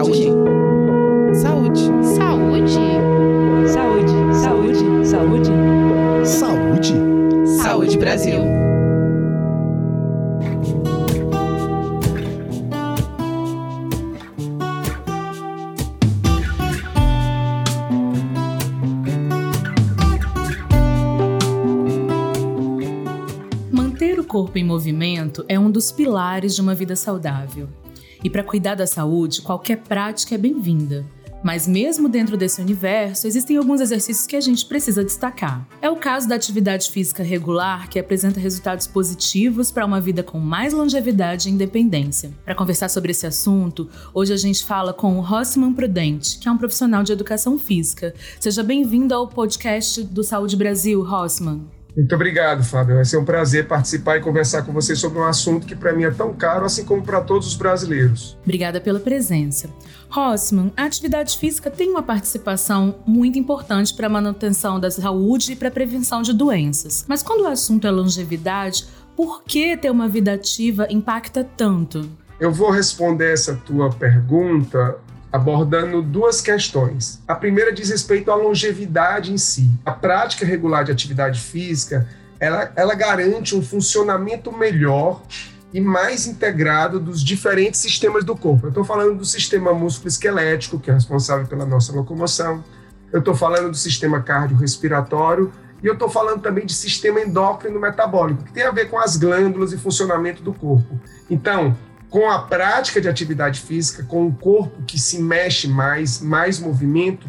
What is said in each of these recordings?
Saúde. Saúde. Saúde. Saúde. Saúde. Saúde. Saúde. Saúde Brasil. Manter o corpo em movimento é um dos pilares de uma vida saudável. E para cuidar da saúde, qualquer prática é bem-vinda. Mas mesmo dentro desse universo, existem alguns exercícios que a gente precisa destacar. É o caso da atividade física regular, que apresenta resultados positivos para uma vida com mais longevidade e independência. Para conversar sobre esse assunto, hoje a gente fala com o Rossman Prudente, que é um profissional de educação física. Seja bem-vindo ao podcast do Saúde Brasil, Rossman. Muito obrigado, Fábio. Vai ser um prazer participar e conversar com você sobre um assunto que para mim é tão caro, assim como para todos os brasileiros. Obrigada pela presença. Rossman, a atividade física tem uma participação muito importante para a manutenção da saúde e para a prevenção de doenças. Mas quando o assunto é longevidade, por que ter uma vida ativa impacta tanto? Eu vou responder essa tua pergunta abordando duas questões. A primeira diz respeito à longevidade em si. A prática regular de atividade física, ela, ela garante um funcionamento melhor e mais integrado dos diferentes sistemas do corpo. Eu estou falando do sistema músculo-esquelético, que é responsável pela nossa locomoção. Eu estou falando do sistema cardiorrespiratório e eu estou falando também de sistema endócrino metabólico, que tem a ver com as glândulas e funcionamento do corpo. Então, com a prática de atividade física, com o corpo que se mexe mais, mais movimento,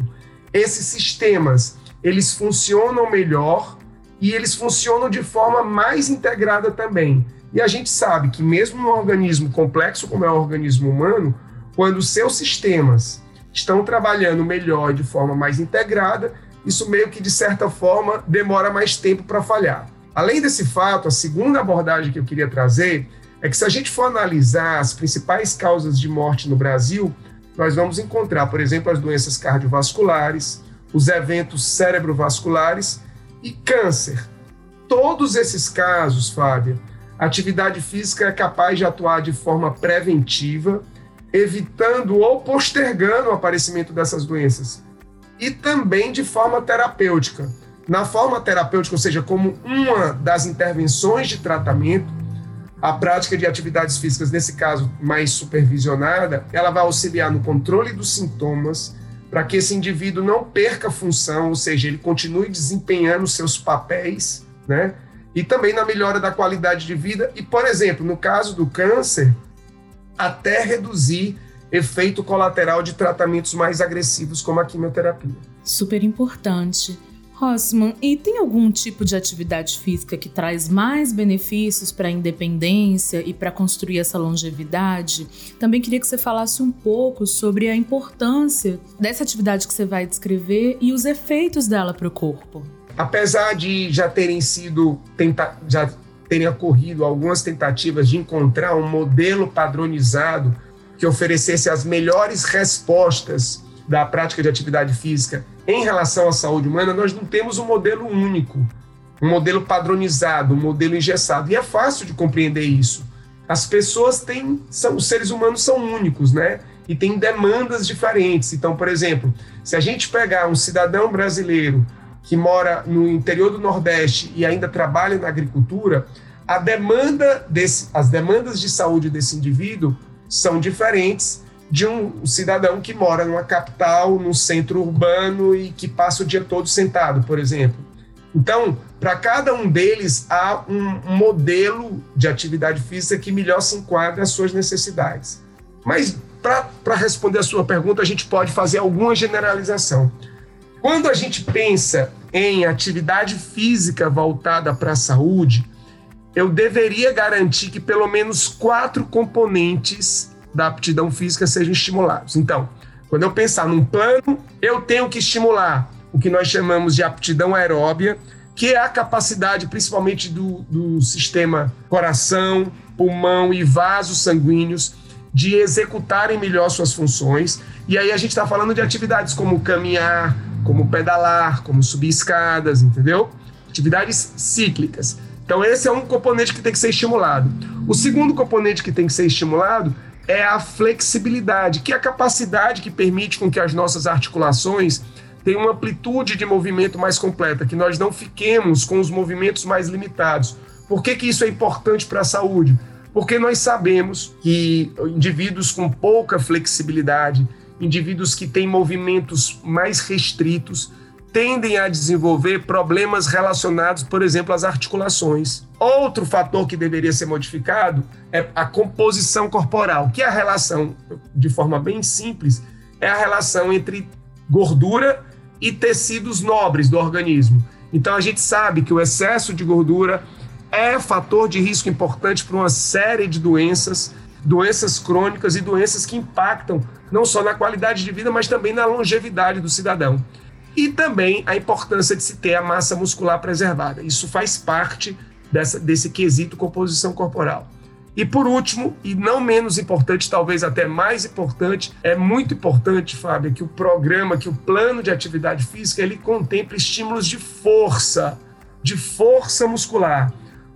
esses sistemas eles funcionam melhor e eles funcionam de forma mais integrada também. E a gente sabe que mesmo num organismo complexo como é o organismo humano, quando seus sistemas estão trabalhando melhor de forma mais integrada, isso meio que de certa forma demora mais tempo para falhar. Além desse fato, a segunda abordagem que eu queria trazer é que se a gente for analisar as principais causas de morte no Brasil, nós vamos encontrar, por exemplo, as doenças cardiovasculares, os eventos cerebrovasculares e câncer. Todos esses casos, Fábio, a atividade física é capaz de atuar de forma preventiva, evitando ou postergando o aparecimento dessas doenças. E também de forma terapêutica. Na forma terapêutica, ou seja, como uma das intervenções de tratamento, a prática de atividades físicas, nesse caso mais supervisionada, ela vai auxiliar no controle dos sintomas, para que esse indivíduo não perca função, ou seja, ele continue desempenhando seus papéis, né? E também na melhora da qualidade de vida e, por exemplo, no caso do câncer, até reduzir efeito colateral de tratamentos mais agressivos como a quimioterapia. Super importante. Rossman, e tem algum tipo de atividade física que traz mais benefícios para a independência e para construir essa longevidade? Também queria que você falasse um pouco sobre a importância dessa atividade que você vai descrever e os efeitos dela para o corpo. Apesar de já terem sido tenta já terem ocorrido algumas tentativas de encontrar um modelo padronizado que oferecesse as melhores respostas da prática de atividade física em relação à saúde humana, nós não temos um modelo único, um modelo padronizado, um modelo engessado. E é fácil de compreender isso. As pessoas têm, são, os seres humanos são únicos, né? E têm demandas diferentes. Então, por exemplo, se a gente pegar um cidadão brasileiro que mora no interior do Nordeste e ainda trabalha na agricultura, a demanda desse, as demandas de saúde desse indivíduo são diferentes de um cidadão que mora numa capital, num centro urbano e que passa o dia todo sentado, por exemplo. Então, para cada um deles, há um modelo de atividade física que melhor se enquadra às suas necessidades. Mas, para responder a sua pergunta, a gente pode fazer alguma generalização. Quando a gente pensa em atividade física voltada para a saúde, eu deveria garantir que pelo menos quatro componentes da aptidão física sejam estimulados. Então, quando eu pensar num plano, eu tenho que estimular o que nós chamamos de aptidão aeróbia, que é a capacidade principalmente do, do sistema coração, pulmão e vasos sanguíneos de executarem melhor suas funções. E aí a gente está falando de atividades como caminhar, como pedalar, como subir escadas, entendeu? Atividades cíclicas. Então esse é um componente que tem que ser estimulado. O segundo componente que tem que ser estimulado é a flexibilidade, que é a capacidade que permite com que as nossas articulações tenham uma amplitude de movimento mais completa, que nós não fiquemos com os movimentos mais limitados. Por que, que isso é importante para a saúde? Porque nós sabemos que indivíduos com pouca flexibilidade, indivíduos que têm movimentos mais restritos, tendem a desenvolver problemas relacionados, por exemplo, às articulações. Outro fator que deveria ser modificado é a composição corporal, que é a relação, de forma bem simples, é a relação entre gordura e tecidos nobres do organismo. Então a gente sabe que o excesso de gordura é fator de risco importante para uma série de doenças, doenças crônicas e doenças que impactam não só na qualidade de vida, mas também na longevidade do cidadão e também a importância de se ter a massa muscular preservada. Isso faz parte dessa, desse quesito composição corporal. E por último, e não menos importante, talvez até mais importante, é muito importante, Fábio, que o programa, que o plano de atividade física, ele contempla estímulos de força, de força muscular.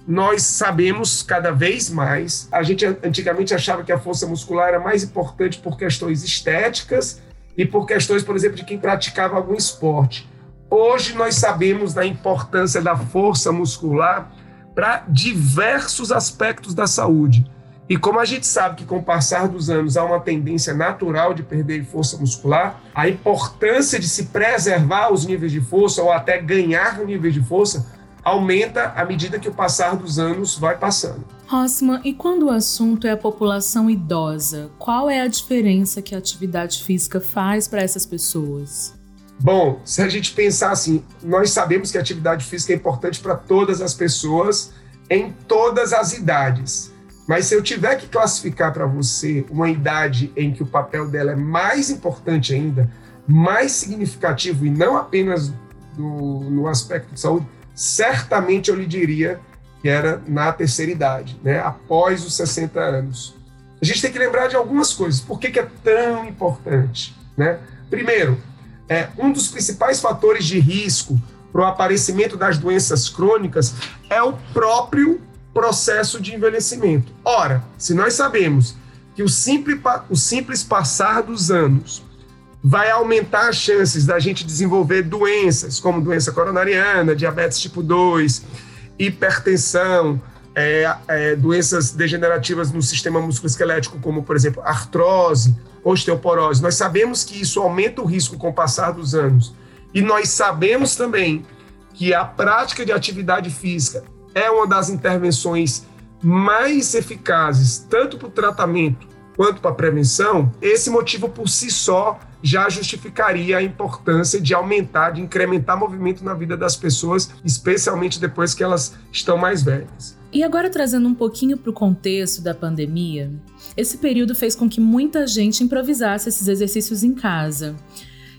Nós sabemos cada vez mais, a gente antigamente achava que a força muscular era mais importante por questões estéticas e por questões, por exemplo, de quem praticava algum esporte. Hoje nós sabemos da importância da força muscular para diversos aspectos da saúde. E como a gente sabe que com o passar dos anos há uma tendência natural de perder força muscular, a importância de se preservar os níveis de força ou até ganhar níveis de força aumenta à medida que o passar dos anos vai passando. Rosman, e quando o assunto é a população idosa, qual é a diferença que a atividade física faz para essas pessoas? Bom, se a gente pensar assim, nós sabemos que a atividade física é importante para todas as pessoas em todas as idades. Mas se eu tiver que classificar para você uma idade em que o papel dela é mais importante ainda, mais significativo e não apenas do, no aspecto de saúde, certamente eu lhe diria que era na terceira idade, né, após os 60 anos. A gente tem que lembrar de algumas coisas. Por que, que é tão importante? Né? Primeiro, é, um dos principais fatores de risco para o aparecimento das doenças crônicas é o próprio processo de envelhecimento. Ora, se nós sabemos que o simples, o simples passar dos anos vai aumentar as chances da gente desenvolver doenças, como doença coronariana, diabetes tipo 2, hipertensão, é, é, doenças degenerativas no sistema musculoesquelético, como, por exemplo, artrose, osteoporose. Nós sabemos que isso aumenta o risco com o passar dos anos. E nós sabemos também que a prática de atividade física é uma das intervenções mais eficazes, tanto para o tratamento quanto para a prevenção. Esse motivo por si só já justificaria a importância de aumentar, de incrementar movimento na vida das pessoas, especialmente depois que elas estão mais velhas. E agora trazendo um pouquinho para o contexto da pandemia, esse período fez com que muita gente improvisasse esses exercícios em casa.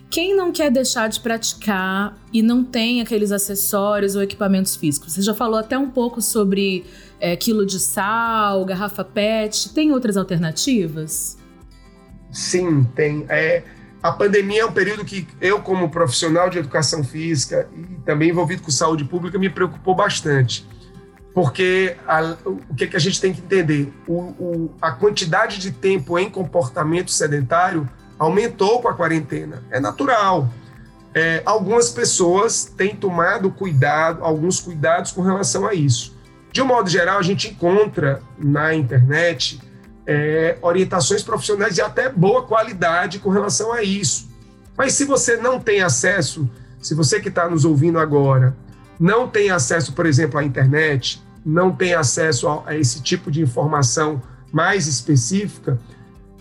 Quem não quer deixar de praticar e não tem aqueles acessórios ou equipamentos físicos? Você já falou até um pouco sobre é, quilo de sal, garrafa PET. Tem outras alternativas? Sim, tem. É, a pandemia é um período que eu, como profissional de educação física e também envolvido com saúde pública, me preocupou bastante. Porque a, o que, que a gente tem que entender? O, o, a quantidade de tempo em comportamento sedentário aumentou com a quarentena. É natural. É, algumas pessoas têm tomado cuidado, alguns cuidados com relação a isso. De um modo geral, a gente encontra na internet é, orientações profissionais de até boa qualidade com relação a isso. Mas se você não tem acesso, se você que está nos ouvindo agora não tem acesso, por exemplo, à internet, não tem acesso a, a esse tipo de informação mais específica,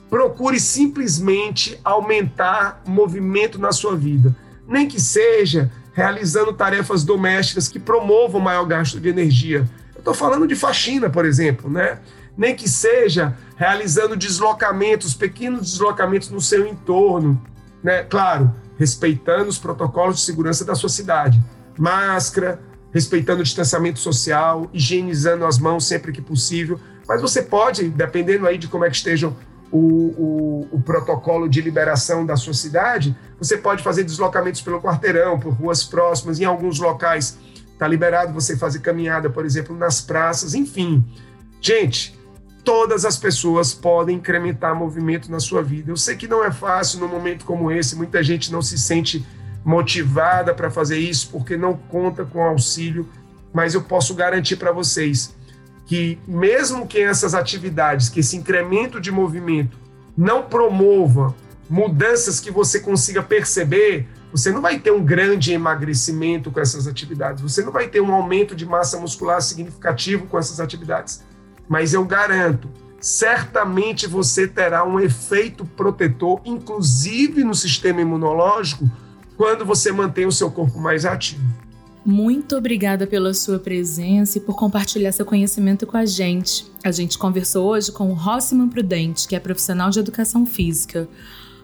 procure simplesmente aumentar movimento na sua vida. Nem que seja realizando tarefas domésticas que promovam maior gasto de energia. Eu estou falando de faxina, por exemplo, né? nem que seja realizando deslocamentos, pequenos deslocamentos no seu entorno, né? Claro, respeitando os protocolos de segurança da sua cidade. Máscara, respeitando o distanciamento social, higienizando as mãos sempre que possível. Mas você pode, dependendo aí de como é que estejam o, o, o, protocolo de liberação da sua cidade, você pode fazer deslocamentos pelo quarteirão, por ruas próximas, em alguns locais está liberado você fazer caminhada, por exemplo, nas praças, enfim. Gente, todas as pessoas podem incrementar movimento na sua vida. Eu sei que não é fácil num momento como esse, muita gente não se sente motivada para fazer isso porque não conta com auxílio, mas eu posso garantir para vocês que mesmo que essas atividades, que esse incremento de movimento não promova mudanças que você consiga perceber, você não vai ter um grande emagrecimento com essas atividades, você não vai ter um aumento de massa muscular significativo com essas atividades. Mas eu garanto, certamente você terá um efeito protetor, inclusive no sistema imunológico, quando você mantém o seu corpo mais ativo. Muito obrigada pela sua presença e por compartilhar seu conhecimento com a gente. A gente conversou hoje com o Rossman Prudente, que é profissional de educação física.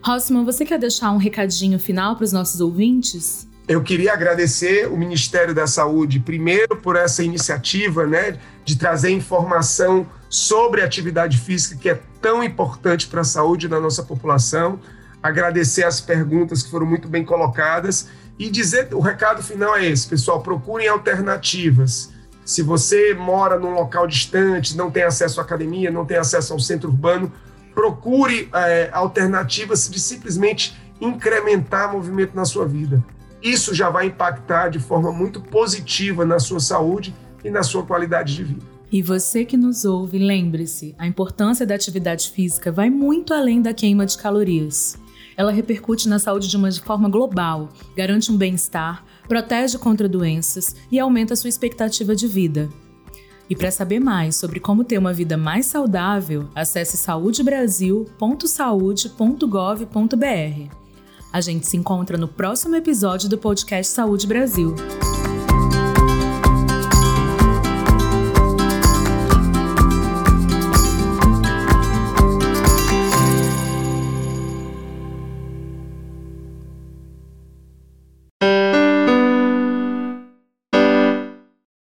Rossman, você quer deixar um recadinho final para os nossos ouvintes? Eu queria agradecer o Ministério da Saúde, primeiro, por essa iniciativa né, de trazer informação sobre atividade física, que é tão importante para a saúde da nossa população. Agradecer as perguntas que foram muito bem colocadas e dizer: o recado final é esse, pessoal: procurem alternativas. Se você mora num local distante, não tem acesso à academia, não tem acesso ao centro urbano, procure é, alternativas de simplesmente incrementar movimento na sua vida. Isso já vai impactar de forma muito positiva na sua saúde e na sua qualidade de vida. E você que nos ouve, lembre-se: a importância da atividade física vai muito além da queima de calorias. Ela repercute na saúde de uma forma global, garante um bem-estar, protege contra doenças e aumenta sua expectativa de vida. E para saber mais sobre como ter uma vida mais saudável, acesse saudebrasil.saude.gov.br. A gente se encontra no próximo episódio do podcast Saúde Brasil.